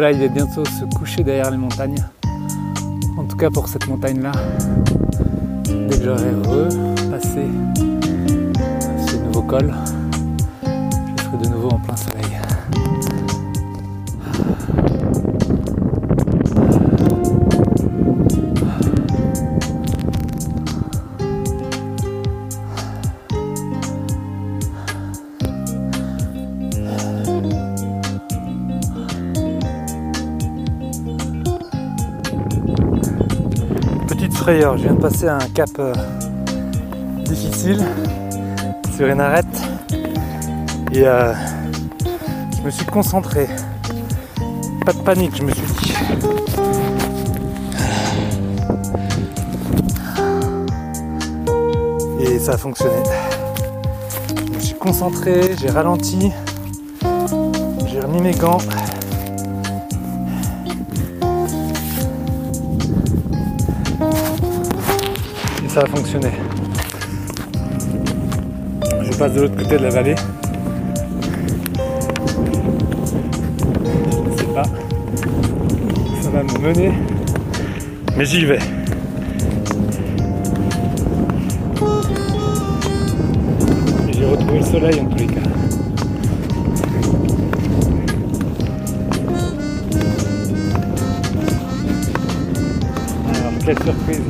soleil va bientôt se coucher derrière les montagnes. En tout cas pour cette montagne-là. Dès que j'aurai repassé ce nouveau col, je serai de nouveau en plein soleil. Je viens de passer un cap euh, difficile sur une arête et euh, je me suis concentré. Pas de panique, je me suis dit. Et ça a fonctionné. Je me suis concentré, j'ai ralenti, j'ai remis mes gants. Ça a fonctionné. Je passe de l'autre côté de la vallée. Je ne sais pas où ça va me mener, mais j'y vais. J'ai retrouvé le soleil en tous les cas. Alors, quelle surprise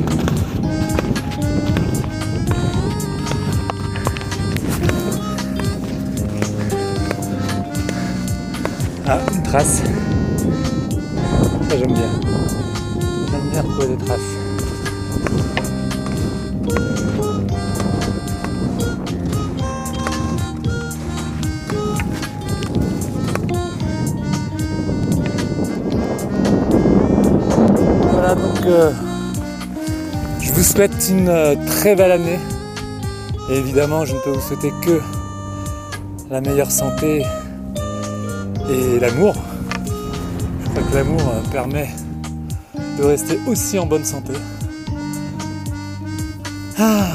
Ah, une trace. Ça j'aime bien. J'aime bien retrouver des traces. Voilà donc euh, je vous souhaite une euh, très belle année. Et évidemment je ne peux vous souhaiter que la meilleure santé et l'amour. Je crois que l'amour euh, permet de rester aussi en bonne santé. Ah.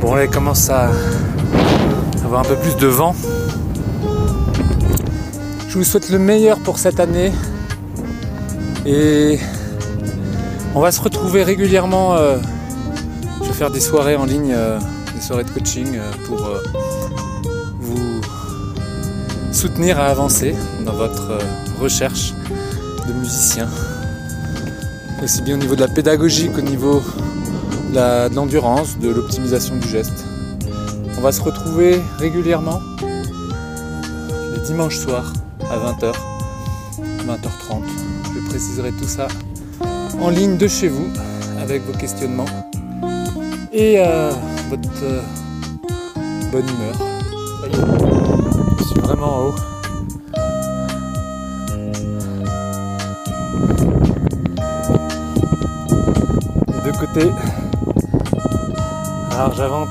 Bon, là, il commence à avoir un peu plus de vent. Je vous souhaite le meilleur pour cette année. Et on va se retrouver régulièrement. Euh, je vais faire des soirées en ligne, euh, des soirées de coaching pour soutenir à avancer dans votre euh, recherche de musicien. Aussi bien au niveau de la pédagogie qu'au niveau de l'endurance, de l'optimisation du geste. On va se retrouver régulièrement les dimanches soirs à 20h, 20h30. Je préciserai tout ça en ligne de chez vous avec vos questionnements et euh, votre euh, bonne humeur vraiment en haut. Les deux côtés. Alors j'avance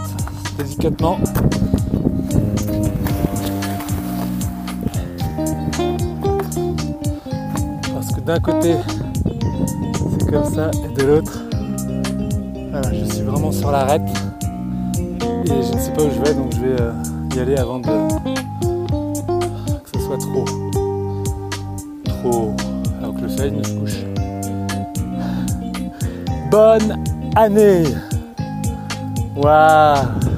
délicatement. Parce que d'un côté c'est comme ça et de l'autre voilà, je suis vraiment sur l'arête et je ne sais pas où je vais donc je vais euh, y aller avant de trop, trop, alors que le soleil ne se couche. Bonne année. Waouh